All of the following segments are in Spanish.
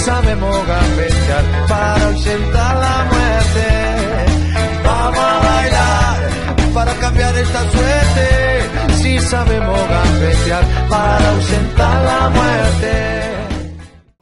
Sabemos gambetear para ausentar la muerte. Vamos a bailar para cambiar esta suerte. Si sabemos gambetear para ausentar la muerte.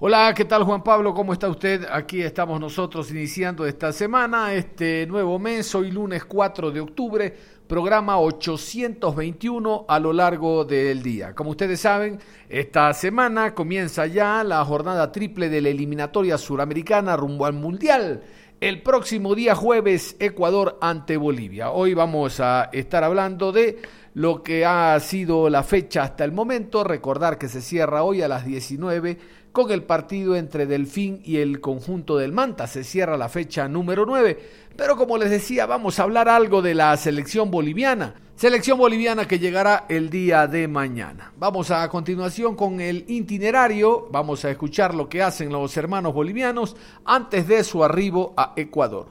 Hola, ¿qué tal Juan Pablo? ¿Cómo está usted? Aquí estamos nosotros iniciando esta semana, este nuevo mes, hoy lunes 4 de octubre programa 821 a lo largo del día. Como ustedes saben, esta semana comienza ya la jornada triple de la eliminatoria suramericana rumbo al Mundial. El próximo día jueves, Ecuador ante Bolivia. Hoy vamos a estar hablando de lo que ha sido la fecha hasta el momento. Recordar que se cierra hoy a las 19 con el partido entre Delfín y el conjunto del Manta. Se cierra la fecha número 9. Pero como les decía, vamos a hablar algo de la selección boliviana. Selección boliviana que llegará el día de mañana. Vamos a continuación con el itinerario. Vamos a escuchar lo que hacen los hermanos bolivianos antes de su arribo a Ecuador.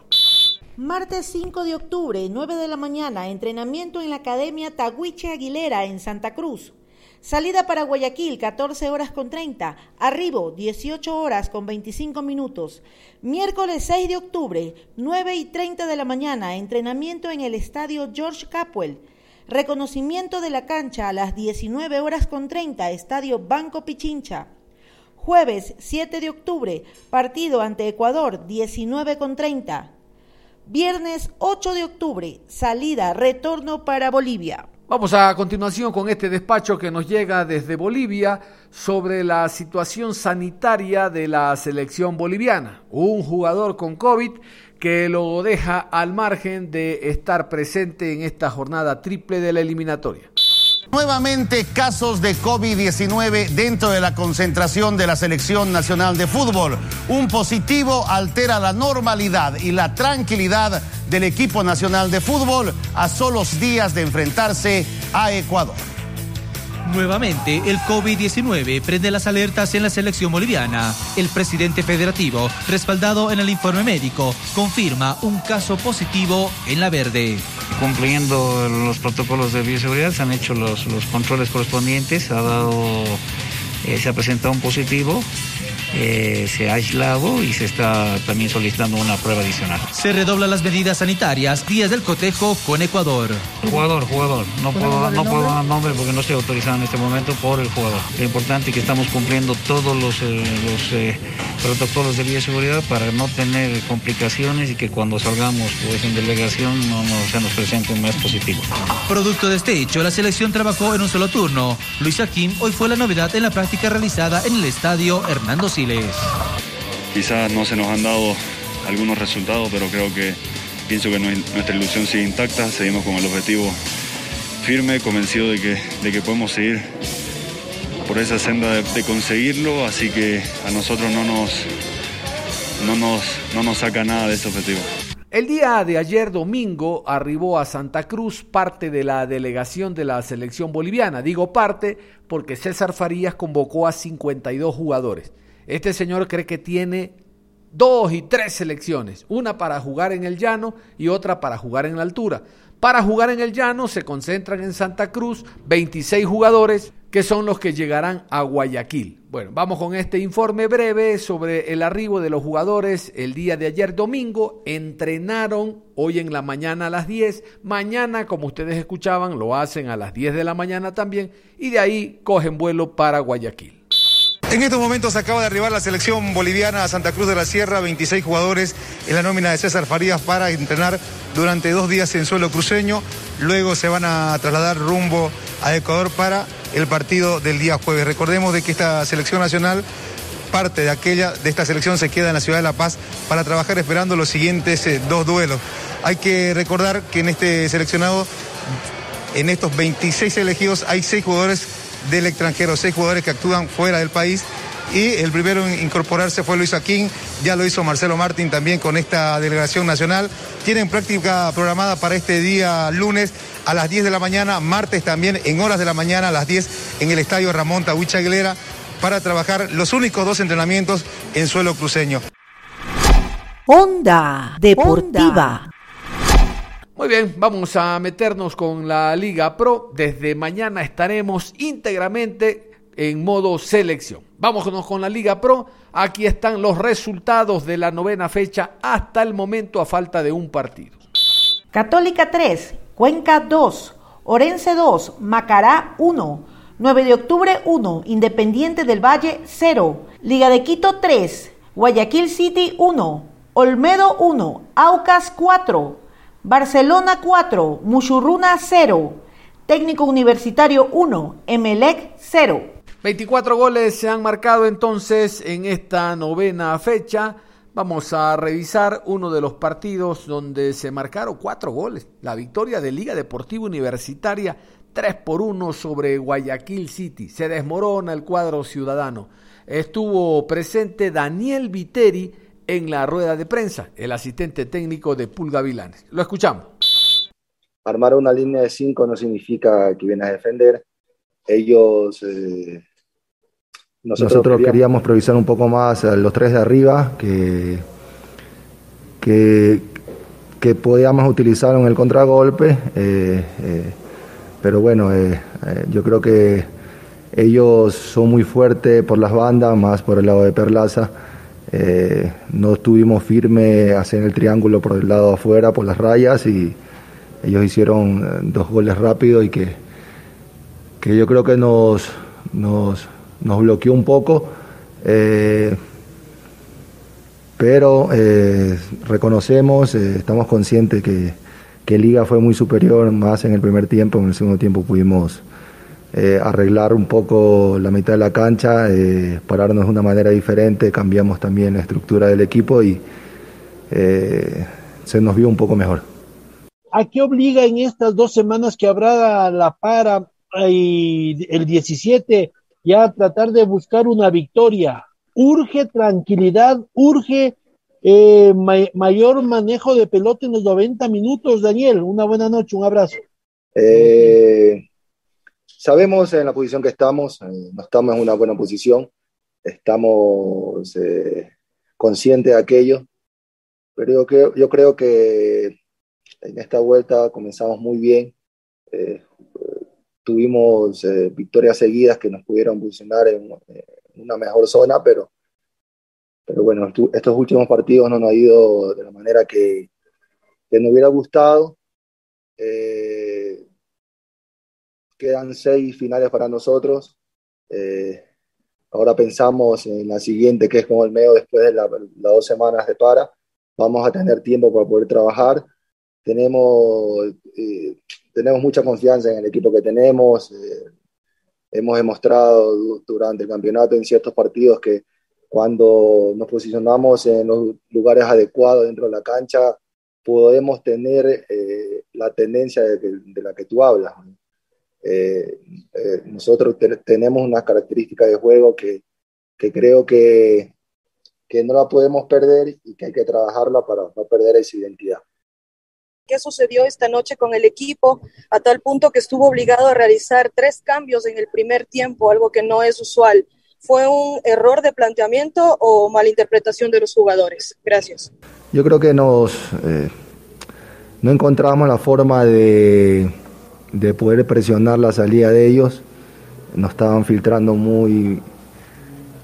Martes 5 de octubre, 9 de la mañana, entrenamiento en la Academia Taguiche Aguilera en Santa Cruz. Salida para Guayaquil, 14 horas con 30. Arribo, 18 horas con 25 minutos. Miércoles 6 de octubre, 9 y 30 de la mañana, entrenamiento en el estadio George Capwell. Reconocimiento de la cancha a las 19 horas con 30, estadio Banco Pichincha. Jueves 7 de octubre, partido ante Ecuador, 19 con 30. Viernes 8 de octubre, salida, retorno para Bolivia. Vamos a continuación con este despacho que nos llega desde Bolivia sobre la situación sanitaria de la selección boliviana. Un jugador con COVID que lo deja al margen de estar presente en esta jornada triple de la eliminatoria. Nuevamente casos de COVID-19 dentro de la concentración de la Selección Nacional de Fútbol. Un positivo altera la normalidad y la tranquilidad del equipo nacional de fútbol a solos días de enfrentarse a Ecuador. Nuevamente, el COVID-19 prende las alertas en la selección boliviana. El presidente federativo, respaldado en el informe médico, confirma un caso positivo en la verde. Cumpliendo los protocolos de bioseguridad, se han hecho los, controles correspondientes, ha dado, eh, se ha presentado un positivo eh, se ha aislado y se está también solicitando una prueba adicional. Se redoblan las medidas sanitarias, días del cotejo con Ecuador. Jugador, jugador. No puedo, no puedo dar nombre porque no estoy autorizado en este momento por el jugador. Lo importante es que estamos cumpliendo todos los, eh, eh, protocolos de bioseguridad para no tener complicaciones y que cuando salgamos pues, en delegación no, se nos presente un mes positivo. Producto de este hecho, la selección trabajó en un solo turno. Luis Akim hoy fue la novedad en la práctica realizada en el estadio Hernando Quizás no se nos han dado algunos resultados, pero creo que pienso que nuestra ilusión sigue intacta, seguimos con el objetivo firme, convencido de que, de que podemos seguir por esa senda de, conseguirlo, así que a nosotros no nos, no nos, no nos saca nada de ese objetivo. El día de ayer domingo arribó a Santa Cruz parte de la delegación de la selección boliviana. Digo parte porque César Farías convocó a 52 jugadores. Este señor cree que tiene dos y tres selecciones, una para jugar en el llano y otra para jugar en la altura. Para jugar en el llano se concentran en Santa Cruz 26 jugadores que son los que llegarán a Guayaquil. Bueno, vamos con este informe breve sobre el arribo de los jugadores el día de ayer domingo. Entrenaron hoy en la mañana a las 10. Mañana, como ustedes escuchaban, lo hacen a las 10 de la mañana también. Y de ahí cogen vuelo para Guayaquil. En estos momentos acaba de arribar la selección boliviana a Santa Cruz de la Sierra, 26 jugadores en la nómina de César Farías para entrenar durante dos días en suelo cruceño. Luego se van a trasladar rumbo a Ecuador para el partido del día jueves. Recordemos de que esta selección nacional parte de aquella de esta selección se queda en la ciudad de La Paz para trabajar esperando los siguientes eh, dos duelos. Hay que recordar que en este seleccionado, en estos 26 elegidos, hay seis jugadores del extranjero, seis jugadores que actúan fuera del país. Y el primero en incorporarse fue Luis Aquín, ya lo hizo Marcelo Martín también con esta delegación nacional. Tienen práctica programada para este día lunes a las 10 de la mañana, martes también en horas de la mañana a las 10 en el estadio Ramón Tahuicha Aguilera para trabajar los únicos dos entrenamientos en suelo cruceño. Onda Deportiva. Muy bien, vamos a meternos con la Liga Pro. Desde mañana estaremos íntegramente en modo selección. Vámonos con la Liga Pro. Aquí están los resultados de la novena fecha hasta el momento a falta de un partido. Católica 3, Cuenca 2, Orense 2, Macará 1, 9 de octubre 1, Independiente del Valle 0, Liga de Quito 3, Guayaquil City 1, Olmedo 1, Aucas 4, Barcelona 4, Muchurruna 0, Técnico Universitario 1, Emelec 0. 24 goles se han marcado entonces en esta novena fecha. Vamos a revisar uno de los partidos donde se marcaron cuatro goles. La victoria de Liga Deportiva Universitaria 3 por 1 sobre Guayaquil City. Se desmorona el cuadro ciudadano. Estuvo presente Daniel Viteri en la rueda de prensa, el asistente técnico de Pulga Vilanes. Lo escuchamos. Armar una línea de cinco no significa que vienes a defender. Ellos. Eh, nosotros, nosotros queríamos, priorizar un poco más a los tres de arriba, que, que, que podíamos utilizar en el contragolpe. Eh, eh, pero bueno, eh, eh, yo creo que ellos son muy fuertes por las bandas, más por el lado de Perlaza. Eh, no estuvimos firmes hacer el triángulo por el lado afuera, por las rayas, y ellos hicieron eh, dos goles rápidos y que, que yo creo que nos, nos, nos bloqueó un poco. Eh, pero reconocemos, estamos conscientes que, que Liga fue muy superior, más en el primer tiempo, en el segundo tiempo pudimos eh, arreglar un poco la mitad de la cancha, eh, pararnos de una manera diferente, cambiamos también la estructura del equipo y eh, se nos vio un poco mejor. ¿A qué obliga en estas dos semanas que habrá la para y el 17 ya a tratar de buscar una victoria? Urge tranquilidad, urge mayor manejo de pelota en los 90 minutos. Daniel, una buena noche, un abrazo. Eh, sabemos en la posición que estamos, eh, no estamos en una buena posición, estamos eh, conscientes de aquello, pero yo creo, yo creo que en esta vuelta comenzamos muy bien, eh, tuvimos victorias seguidas que nos pudieron posicionar en, una mejor zona, pero, pero bueno, estos últimos partidos no nos ha ido de la manera que, que nos hubiera gustado. Eh, quedan seis finales para nosotros. Eh, ahora pensamos en la siguiente, que es como el medio después de las dos semanas de para. Vamos a tener tiempo para poder trabajar. Tenemos, eh, tenemos mucha confianza en el equipo que tenemos. Eh, hemos demostrado durante el campeonato en ciertos partidos que cuando nos posicionamos en los lugares adecuados dentro de la cancha, podemos tener la tendencia de, de, la que tú hablas. Eh, eh, nosotros tenemos una característica de juego que, que creo que, que, no la podemos perder y que hay que trabajarla para no perder esa identidad. ¿Qué sucedió esta noche con el equipo a tal punto que estuvo obligado a realizar tres cambios en el primer tiempo, algo que no es usual? ¿Fue un error de planteamiento o malinterpretación de los jugadores? Gracias. Yo creo que nos eh, no encontramos la forma de de poder presionar la salida de ellos. Nos estaban filtrando muy,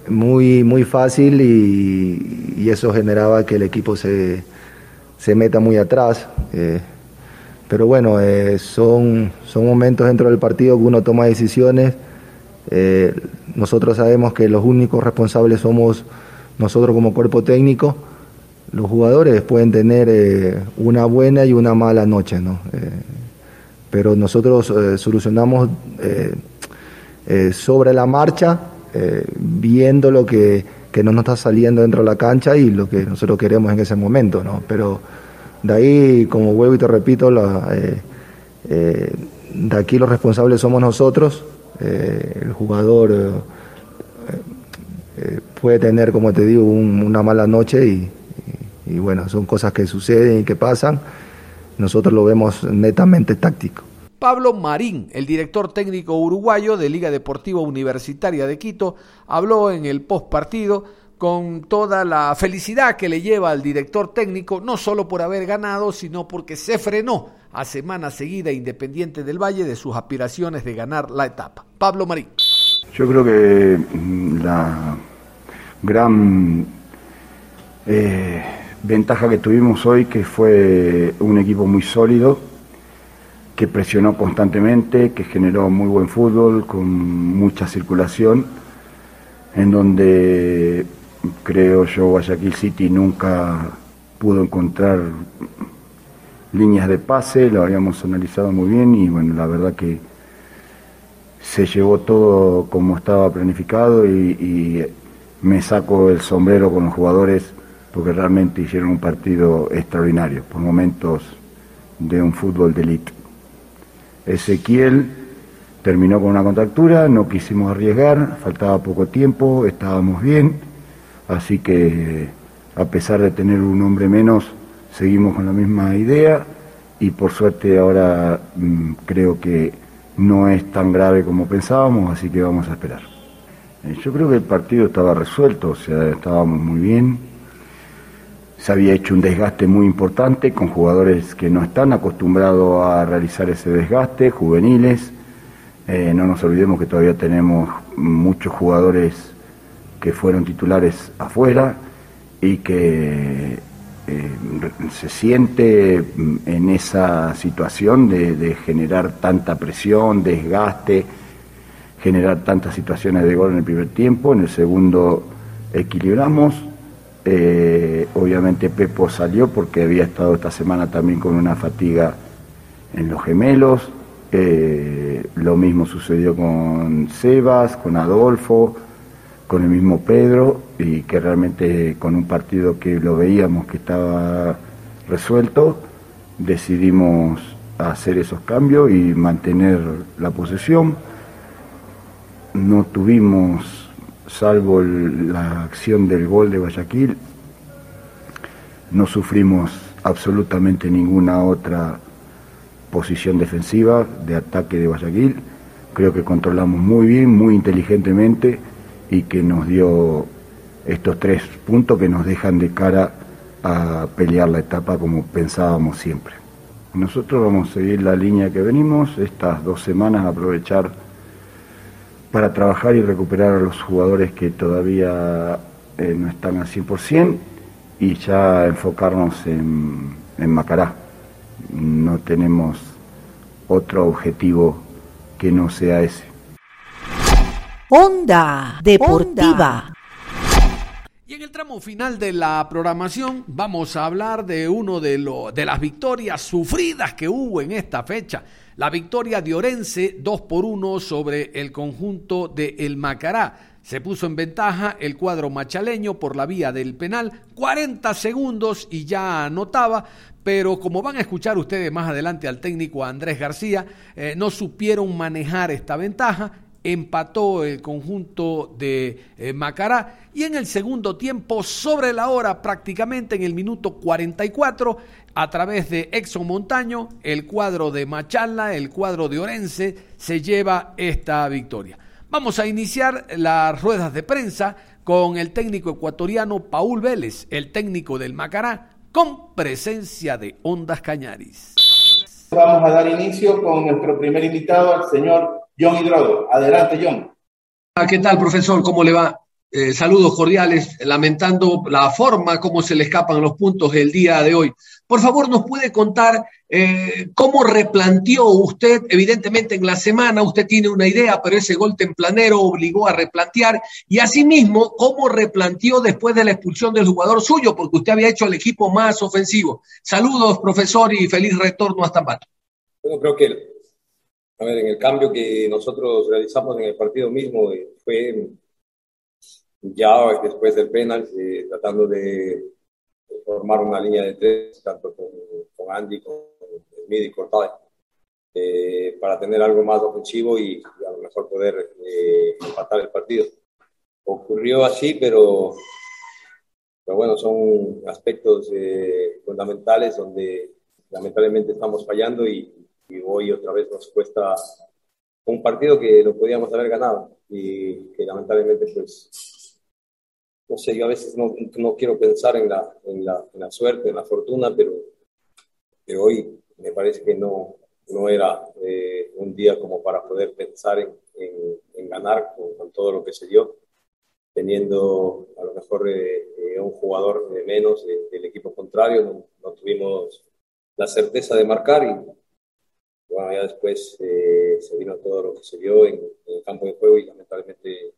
muy, muy fácil y, eso generaba que el equipo se, se meta muy atrás. Eh, pero bueno, eh, son, son momentos dentro del partido que uno toma decisiones. Eh, nosotros sabemos que los únicos responsables somos nosotros como cuerpo técnico. Los jugadores pueden tener una buena y una mala noche, ¿no? Pero nosotros eh, solucionamos eh, eh, sobre la marcha, viendo lo que, que no nos está saliendo dentro de la cancha y lo que nosotros queremos en ese momento, ¿no? Pero de ahí, como vuelvo y te repito, la, de aquí los responsables somos nosotros, el jugador puede tener, como te digo, una mala noche y, y bueno, son cosas que suceden y que pasan, nosotros lo vemos netamente táctico. Pablo Marín, el director técnico uruguayo de Liga Deportiva Universitaria de Quito, habló en el post partido con toda la felicidad que le lleva al director técnico, no solo por haber ganado, sino porque se frenó a semana seguida Independiente del Valle de sus aspiraciones de ganar la etapa. Pablo Marín. Yo creo que mm, la gran eh, ventaja que tuvimos hoy, que fue un equipo muy sólido, que presionó constantemente, que generó muy buen fútbol, con mucha circulación, en donde creo yo Guayaquil City nunca pudo encontrar líneas de pase, lo habíamos analizado muy bien y bueno, la verdad que se llevó todo como estaba planificado y, y me saco el sombrero con los jugadores porque realmente hicieron un partido extraordinario, por momentos de un fútbol de élite. Ezequiel terminó con una contractura, no quisimos arriesgar, faltaba poco tiempo, estábamos bien, así que a pesar de tener un hombre menos, seguimos con la misma idea y por suerte ahora mm, creo que no es tan grave como pensábamos, así que vamos a esperar. Eh, yo creo que el partido estaba resuelto, o sea, estábamos muy bien, se había hecho un desgaste muy importante con jugadores que no están acostumbrados a realizar ese desgaste, juveniles. Eh, no nos olvidemos que todavía tenemos muchos jugadores que fueron titulares afuera y que eh, se siente en esa situación de, generar tanta presión, desgaste, generar tantas situaciones de gol en el primer tiempo. En el segundo equilibramos, eh, obviamente Pepo salió porque había estado esta semana también con una fatiga en los gemelos. Eh, lo mismo sucedió con Sebas, con Adolfo, con el mismo Pedro, y que realmente con un partido que lo veíamos que estaba resuelto, decidimos hacer esos cambios y mantener la posesión. No tuvimos salvo la acción del gol de Guayaquil, no sufrimos absolutamente ninguna otra posición defensiva de ataque de Guayaquil. Creo que controlamos muy bien, muy inteligentemente y que nos dio estos tres puntos que nos dejan de cara a pelear la etapa como pensábamos siempre. Nosotros vamos a seguir la línea que venimos, estas dos semanas aprovechar para trabajar y recuperar a los jugadores que todavía eh, no están al 100% y ya enfocarnos en, en Macará. No tenemos otro objetivo que no sea ese. Onda Deportiva. Y en el tramo final de la programación vamos a hablar de uno de, lo, de las victorias sufridas que hubo en esta fecha la victoria de Orense 2 por 1 sobre el conjunto de El Macará. Se puso en ventaja el cuadro machaleño por la vía del penal, 40 segundos y ya anotaba, pero como van a escuchar ustedes más adelante al técnico Andrés García, eh, no supieron manejar esta ventaja, empató el conjunto de eh, Macará y en el segundo tiempo, sobre la hora prácticamente en el minuto 44, a través de Exxon Montaño, el cuadro de Machala, el cuadro de Orense, se lleva esta victoria. Vamos a iniciar las ruedas de prensa con el técnico ecuatoriano Paul Vélez, el técnico del Macará, con presencia de Ondas Cañaris. Vamos a dar inicio con nuestro primer invitado, el señor John Hidrodo. Adelante, John. Ah, ¿Qué tal, profesor? ¿Cómo le va? Eh, saludos cordiales, lamentando la forma como se le escapan los puntos el día de hoy. Por favor, nos puede contar eh, cómo replanteó usted, evidentemente en la semana usted tiene una idea, pero ese gol templanero obligó a replantear, y asimismo, cómo replanteó después de la expulsión del jugador suyo, porque usted había hecho el equipo más ofensivo. Saludos, profesor, y feliz retorno hasta Pato. Bueno, creo que, a ver, en el cambio que nosotros realizamos en el partido mismo eh, fue ya después del penal, eh, tratando de, formar una línea de tres, tanto con, con Andy, con Smith y Cortado, eh, para tener algo más ofensivo y, a lo mejor poder eh, empatar el partido. Ocurrió así, pero, pero bueno, son aspectos fundamentales donde lamentablemente estamos fallando y, y hoy otra vez nos cuesta un partido que lo podíamos haber ganado y que lamentablemente pues no sé, yo a veces no, no quiero pensar en la, en, la, en la, suerte, en la fortuna, pero, pero hoy me parece que no, no era eh, un día como para poder pensar en, en, ganar con, todo lo que se dio, teniendo a lo mejor eh, eh, un jugador de menos del equipo contrario, no, no, tuvimos la certeza de marcar y bueno, ya después se vino todo lo que se dio en, el campo de juego y lamentablemente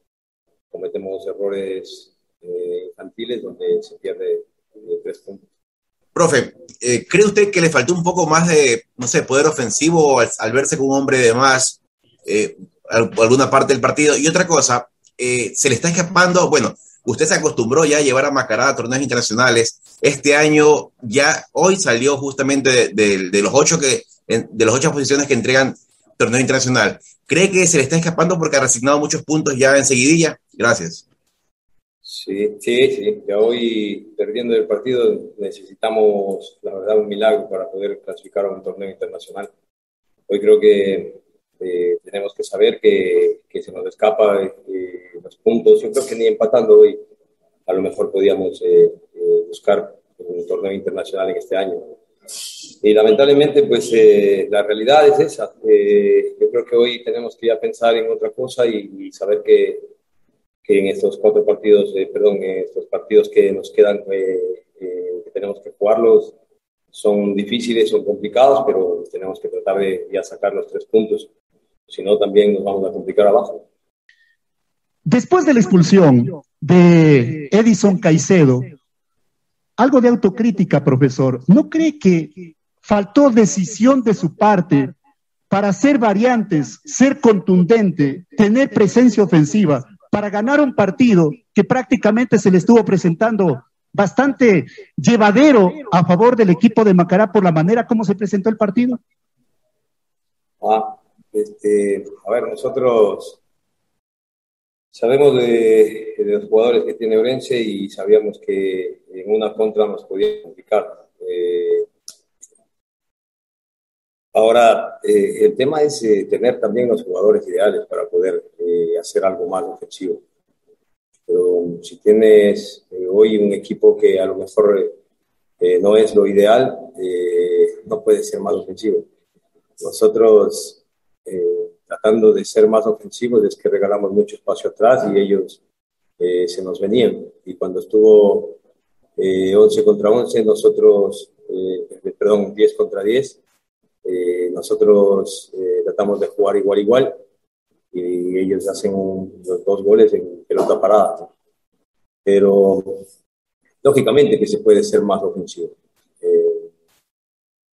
cometemos errores eh, infantiles donde se pierde eh, tres puntos. Profe, eh, ¿cree usted que le faltó un poco más de, no sé, poder ofensivo al, verse con un hombre de más alguna parte del partido? Y otra cosa, se le está escapando, bueno, usted se acostumbró ya a llevar a Macará a torneos internacionales. Este año ya, hoy salió justamente de, los ocho que, de las ocho posiciones que entregan torneo internacional. ¿Cree que se le está escapando porque ha resignado muchos puntos ya en seguidilla? Gracias. Sí, sí, sí. Ya hoy, perdiendo el partido, necesitamos, la verdad, un milagro para poder clasificar a un torneo internacional. Hoy creo que eh, tenemos que saber que, que se nos escapa eh, los puntos. Yo creo que ni empatando hoy, a lo mejor podíamos eh, buscar un torneo internacional en este año. Y lamentablemente, pues la realidad es esa. yo creo que hoy tenemos que ya pensar en otra cosa y, y saber que que en estos cuatro partidos, eh, perdón, en estos partidos que nos quedan, eh, eh, que tenemos que jugarlos, son difíciles, son complicados, pero tenemos que tratar de ya sacar los tres puntos. Si no, también nos vamos a complicar abajo. Después de la expulsión de Edison Caicedo, algo de autocrítica, profesor. ¿No cree que faltó decisión de su parte para hacer variantes, ser contundente, tener presencia ofensiva? Para ganar un partido que prácticamente se le estuvo presentando bastante llevadero a favor del equipo de Macará por la manera como se presentó el partido? Ah, este, a ver, nosotros sabemos de, los jugadores que tiene Orense y sabíamos que en una contra nos podía complicar. Eh, ahora, eh, el tema es eh, tener también los jugadores ideales para poder eh, hacer algo más ofensivo. Pero si tienes eh, hoy un equipo que a lo mejor eh, no es lo ideal, no puede ser más ofensivo. Nosotros, tratando de ser más ofensivos, es que regalamos mucho espacio atrás y ellos se nos venían. Y cuando estuvo 11 contra 11, nosotros, perdón, 10 contra 10, nosotros tratamos de jugar igual igual y ellos hacen los dos goles en pelota parada. Pero lógicamente que se puede ser más ofensivo. Eh,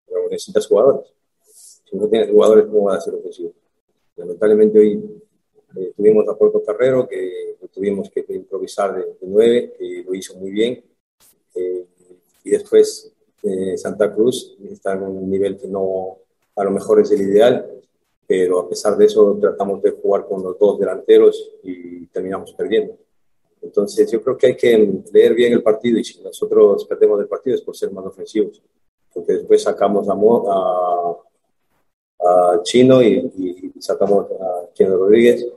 pero necesitas jugadores. Si no tienes jugadores, ¿cómo vas a ser ofensivo? Lamentablemente hoy eh, tuvimos a Puerto Carrero, que tuvimos que improvisar de, nueve, que lo hizo muy bien. Eh, y después Santa Cruz está en un nivel que no, a lo mejor es el ideal, pero a pesar de eso tratamos de jugar con los dos delanteros y terminamos perdiendo. Entonces yo creo que hay que leer bien el partido y si nosotros perdemos el partido es por ser más ofensivos, porque después sacamos a, a, Chino y, sacamos a Chino Rodríguez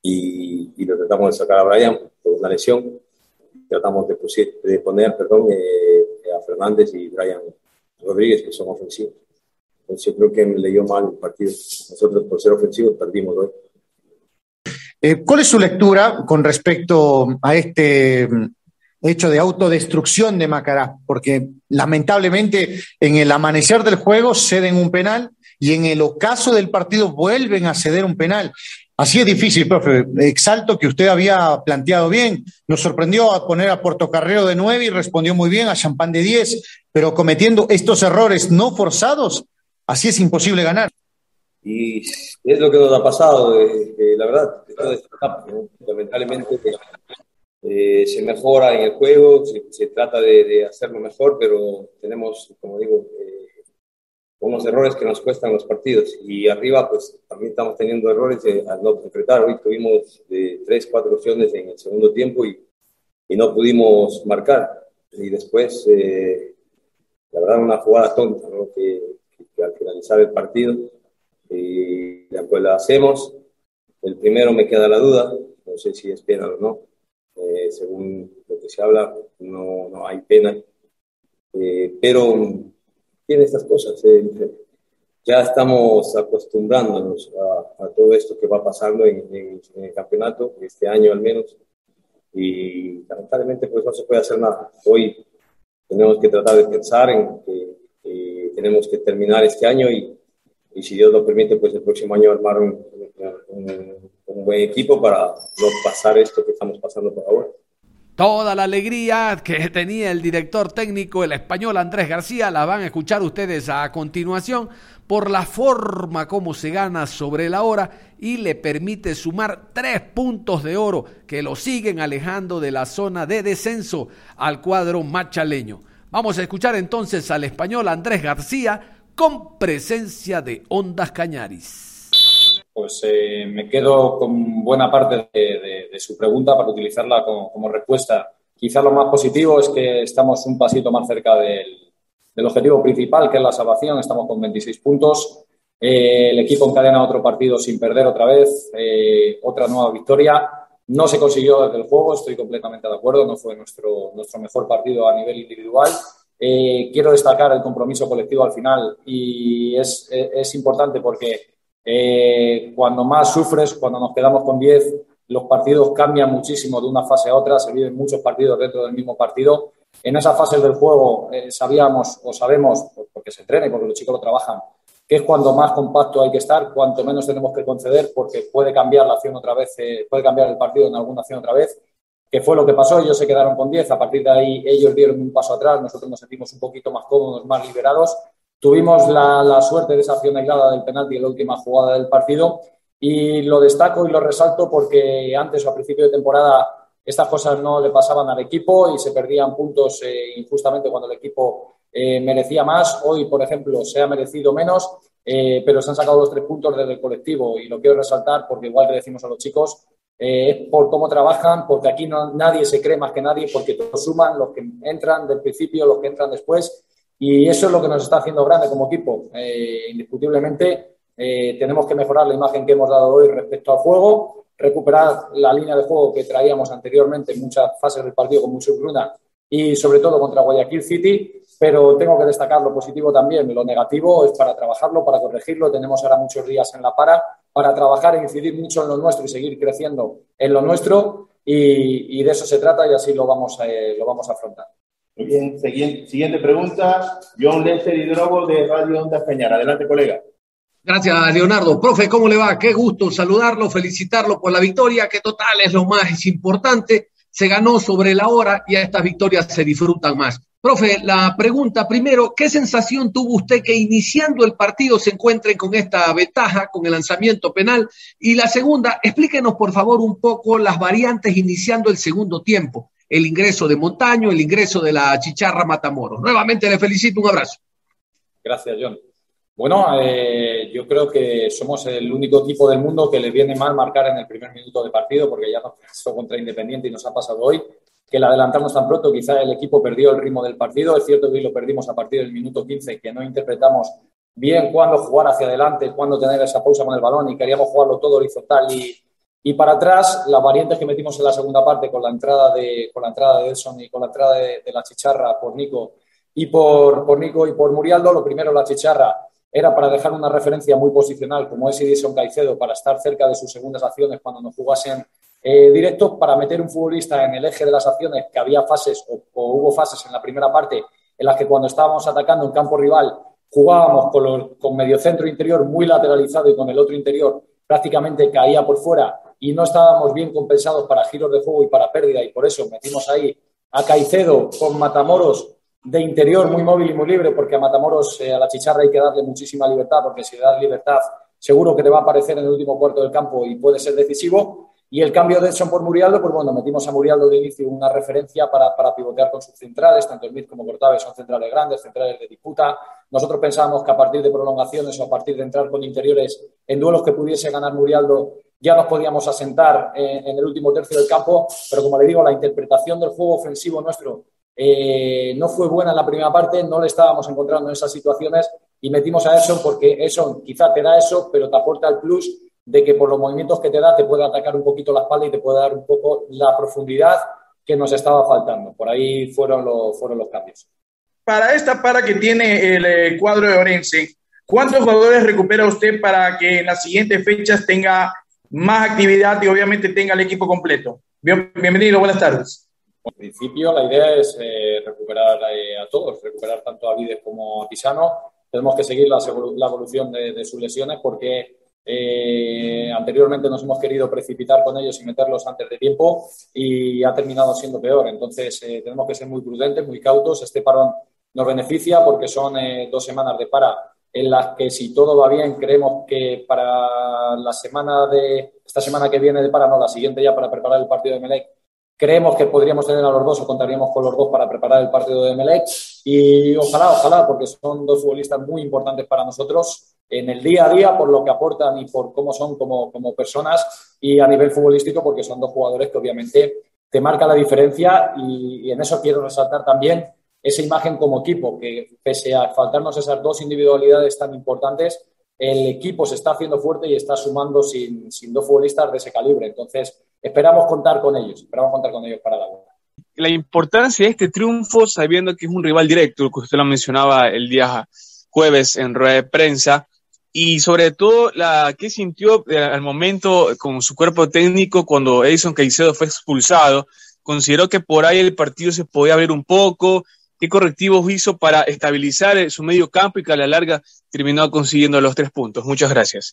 y, lo tratamos de sacar a Brian por una lesión. Tratamos de, de poner perdón, eh, a Fernández y Brian Rodríguez, que son ofensivos. Entonces yo creo que me leyó mal el partido. Nosotros por ser ofensivos perdimos hoy. Eh, ¿Cuál es su lectura con respecto a este mm, hecho de autodestrucción de Macará? Porque lamentablemente en el amanecer del juego ceden un penal y en el ocaso del partido vuelven a ceder un penal. Así es difícil, profe. Exalto que usted había planteado bien. Nos sorprendió a poner a Portocarrero de nueve y respondió muy bien a Champán de diez, pero cometiendo estos errores no forzados, Así es imposible ganar. Y es lo que nos ha pasado, la verdad, lamentablemente eh, se mejora en el juego, se, se trata de, de, hacerlo mejor, pero tenemos, como digo, eh, unos errores que nos cuestan los partidos. Y arriba, pues también estamos teniendo errores de, al no concretar. Hoy tuvimos de tres, cuatro opciones en el segundo tiempo y, y no pudimos marcar. Y después, eh, la verdad, una jugada tonta, ¿no? que, que, al finalizar el partido, y después la hacemos. El primero me queda la duda, no sé si es penal o no. Eh, según lo que se habla, no, no hay pena. Eh, pero tiene estas cosas. Eh, ya estamos acostumbrándonos a, a, todo esto que va pasando en, en, en, el campeonato, este año al menos, y lamentablemente pues no se puede hacer nada. Hoy tenemos que tratar de pensar en que, que tenemos que terminar este año y, y, si Dios lo permite, pues el próximo año armar un, un, un buen equipo para no pasar esto que estamos pasando por ahora. Toda la alegría que tenía el director técnico, el español Andrés García, la van a escuchar ustedes a continuación por la forma como se gana sobre la hora y le permite sumar tres puntos de oro que lo siguen alejando de la zona de descenso al cuadro machaleño. Vamos a escuchar entonces al español Andrés García con presencia de Ondas Cañaris pues eh, me quedo con buena parte de, de, de su pregunta para utilizarla como, como, respuesta. Quizá lo más positivo es que estamos un pasito más cerca del, del objetivo principal, que es la salvación. Estamos con 26 puntos. Eh, el equipo encadena otro partido sin perder otra vez, eh, otra nueva victoria. No se consiguió desde el juego, estoy completamente de acuerdo, no fue nuestro, nuestro mejor partido a nivel individual. Eh, quiero destacar el compromiso colectivo al final y es, es importante porque eh, cuando más sufres, cuando nos quedamos con 10, los partidos cambian muchísimo de una fase a otra, se viven muchos partidos dentro del mismo partido. En esas fases del juego eh, sabíamos o sabemos, porque se entrena porque los chicos lo trabajan, que es cuando más compacto hay que estar, cuanto menos tenemos que conceder, porque puede cambiar la acción otra vez, eh, puede cambiar el partido en alguna acción otra vez, que fue lo que pasó, ellos se quedaron con 10, a partir de ahí ellos dieron un paso atrás, nosotros nos sentimos un poquito más cómodos, más liberados, Tuvimos la, la, suerte de esa acción aislada del penalti en la última jugada del partido y lo destaco y lo resalto porque antes o a principio de temporada estas cosas no le pasaban al equipo y se perdían puntos eh, injustamente cuando el equipo eh, merecía más. Hoy, por ejemplo, se ha merecido menos, eh, pero se han sacado los tres puntos desde el colectivo y lo quiero resaltar porque igual que decimos a los chicos, eh, es por cómo trabajan, porque aquí no, nadie se cree más que nadie, porque todos suman, los que entran del principio, los que entran después y eso es lo que nos está haciendo grande como equipo. Eh, indiscutiblemente, eh, tenemos que mejorar la imagen que hemos dado hoy respecto al juego, recuperar la línea de juego que traíamos anteriormente en muchas fases del partido con mucho Bruna y sobre todo contra Guayaquil City, pero tengo que destacar lo positivo también. Lo negativo es para trabajarlo, para corregirlo. Tenemos ahora muchos días en la para para trabajar e incidir mucho en lo nuestro y seguir creciendo en lo nuestro y, y de eso se trata y así lo vamos a, eh, lo vamos a afrontar. Muy bien, siguiente, siguiente pregunta. John Lester Hidrogo de Radio Onda Cañar. Adelante, colega. Gracias, Leonardo. Profe, ¿cómo le va? Qué gusto saludarlo, felicitarlo por la victoria, que total es lo más importante. Se ganó sobre la hora y a estas victorias se disfrutan más. Profe, la pregunta primero, ¿qué sensación tuvo usted que iniciando el partido se encuentren con esta ventaja, con el lanzamiento penal? Y la segunda, explíquenos por favor un poco las variantes iniciando el segundo tiempo el ingreso de Montaño, el ingreso de la Chicharra Matamoros. Nuevamente le felicito, un abrazo. Gracias, John. Bueno, eh, yo creo que somos el único equipo del mundo que le viene mal marcar en el primer minuto de partido, porque ya nos pasó contra Independiente y nos ha pasado hoy, que la adelantamos tan pronto, quizá el equipo perdió el ritmo del partido. Es cierto que lo perdimos a partir del minuto 15, que no interpretamos bien cuándo jugar hacia adelante, cuándo tener esa pausa con el balón y queríamos jugarlo todo horizontal y, y para atrás, las variantes que metimos en la segunda parte con la entrada de, con la entrada de Edson y con la entrada de, de la Chicharra por Nico y por, por, Nico y por Murialdo, lo primero, la Chicharra, era para dejar una referencia muy posicional, como es Edison Caicedo, para estar cerca de sus segundas acciones cuando nos jugasen eh, directos, para meter un futbolista en el eje de las acciones, que había fases o, hubo fases en la primera parte en las que cuando estábamos atacando en campo rival jugábamos con, los, con medio centro interior muy lateralizado y con el otro interior prácticamente caía por fuera y no estábamos bien compensados para giros de juego y para pérdida. Y por eso metimos ahí a Caicedo con Matamoros de interior muy móvil y muy libre porque a Matamoros, eh, a la chicharra hay que darle muchísima libertad porque si le das libertad seguro que te va a aparecer en el último cuarto del campo y puede ser decisivo Y el cambio de Edson por Murialdo, pues bueno, metimos a Murialdo de inicio una referencia para, para pivotear con sus centrales, tanto Smith como Cortave son centrales grandes, centrales de disputa. Nosotros pensábamos que a partir de prolongaciones o a partir de entrar con interiores en duelos que pudiese ganar Murialdo, ya nos podíamos asentar en, en el último tercio del campo, pero como le digo, la interpretación del juego ofensivo nuestro eh, no fue buena en la primera parte, no le estábamos encontrando en esas situaciones y metimos a Edson porque eso quizá te da eso, pero te aporta el plus de que por los movimientos que te da te puede atacar un poquito la espalda y te puede dar un poco la profundidad que nos estaba faltando. Por ahí fueron los, fueron los cambios. Para esta para que tiene el eh, cuadro de Orense, ¿cuántos jugadores recupera usted para que en las siguientes fechas tenga más actividad y obviamente tenga el equipo completo? Bien, bienvenido, buenas tardes. En principio, la idea es eh, recuperar eh, a todos, recuperar tanto a Vides como a Pisano. Tenemos que seguir la, la evolución de, de, sus lesiones porque eh, anteriormente nos hemos querido precipitar con ellos y meterlos antes de tiempo y ha terminado siendo peor. Entonces, eh, tenemos que ser muy prudentes, muy cautos. Este parón nos beneficia porque son eh, dos semanas de para en las que si todo va bien creemos que para la semana de esta semana que viene de para no la siguiente ya para preparar el partido de Melec Creemos que podríamos tener a los dos o contaríamos con los dos para preparar el partido de Melec y ojalá, ojalá, porque son dos futbolistas muy importantes para nosotros en el día a día por lo que aportan y por cómo son como, como personas y a nivel futbolístico porque son dos jugadores que obviamente te marca la diferencia y, y en eso quiero resaltar también esa imagen como equipo, que pese a faltarnos esas dos individualidades tan importantes, el equipo se está haciendo fuerte y está sumando sin, sin dos futbolistas de ese calibre. Entonces, esperamos contar con ellos, esperamos contar con ellos para la vuelta. La importancia de este triunfo, sabiendo que es un rival directo, que usted lo mencionaba el día jueves en rueda de prensa, y sobre todo la que sintió al momento con su cuerpo técnico cuando Edison Caicedo fue expulsado, consideró que por ahí el partido se podía abrir un poco, qué correctivos hizo para estabilizar su medio campo y que a la larga terminó consiguiendo los tres puntos. Muchas gracias.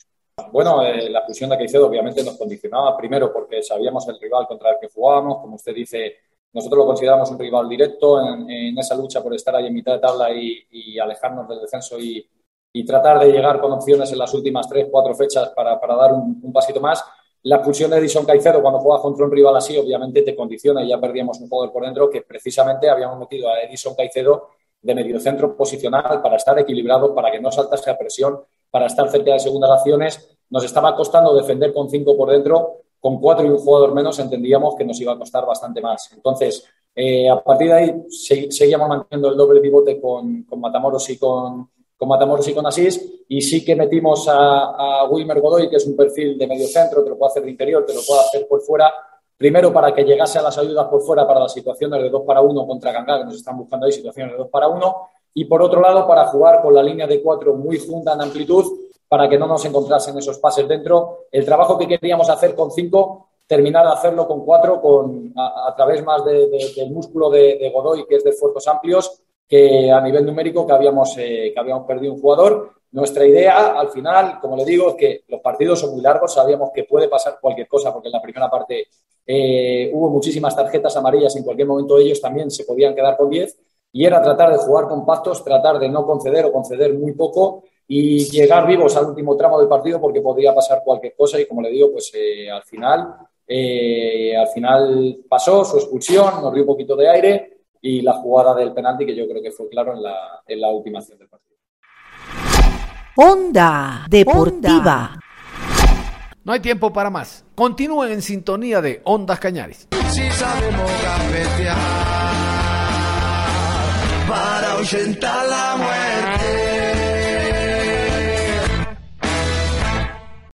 Bueno, eh, la fusión de Caicedo obviamente nos condicionaba primero porque sabíamos el rival contra el que jugábamos, como usted dice, nosotros lo consideramos un rival directo en, en esa lucha por estar ahí en mitad de tabla y, y alejarnos del descenso y, y, tratar de llegar con opciones en las últimas tres, cuatro fechas para, para dar un, un, pasito más. La expulsión de Edison Caicedo cuando juega contra un rival así obviamente te condiciona y ya perdíamos un jugador por dentro que precisamente habíamos metido a Edison Caicedo de mediocentro posicional para estar equilibrado, para que no saltase a presión, para estar cerca de segundas acciones. Nos estaba costando defender con cinco por dentro, con cuatro y un jugador menos entendíamos que nos iba a costar bastante más. Entonces, eh, a partir de ahí seguíamos manteniendo el doble pivote con, con Matamoros y con, con Matamoros y con Asís, y sí que metimos a, a Wilmer Godoy, que es un perfil de medio centro, te lo puede hacer de interior, te lo puede hacer por fuera, primero para que llegase a las ayudas por fuera para las situaciones de 2 para 1 contra Ganga, que nos están buscando ahí situaciones de 2 para 1, y por otro lado para jugar con la línea de 4 muy junta en amplitud, para que no nos encontrasen esos pases dentro. El trabajo que queríamos hacer con 5, terminar de hacerlo con 4, con, a, a, través más de, de, del músculo de, de, Godoy, que es de esfuerzos amplios, que a nivel numérico que habíamos, eh, que habíamos perdido un jugador. Nuestra idea, al final, como le digo, es que los partidos son muy largos, sabíamos que puede pasar cualquier cosa, porque en la primera parte eh, hubo muchísimas tarjetas amarillas, en cualquier momento ellos también se podían quedar con 10, y era tratar de jugar compactos, tratar de no conceder o conceder muy poco y llegar vivos al último tramo del partido porque podría pasar cualquier cosa y como le digo, pues eh, al final al final pasó su expulsión, nos dio un poquito de aire y la jugada del penalti que yo creo que fue claro en la, en la última acción del partido. Onda Deportiva. No hay tiempo para más. Continúen en sintonía de Ondas Cañaris. Si sabemos para la muerte.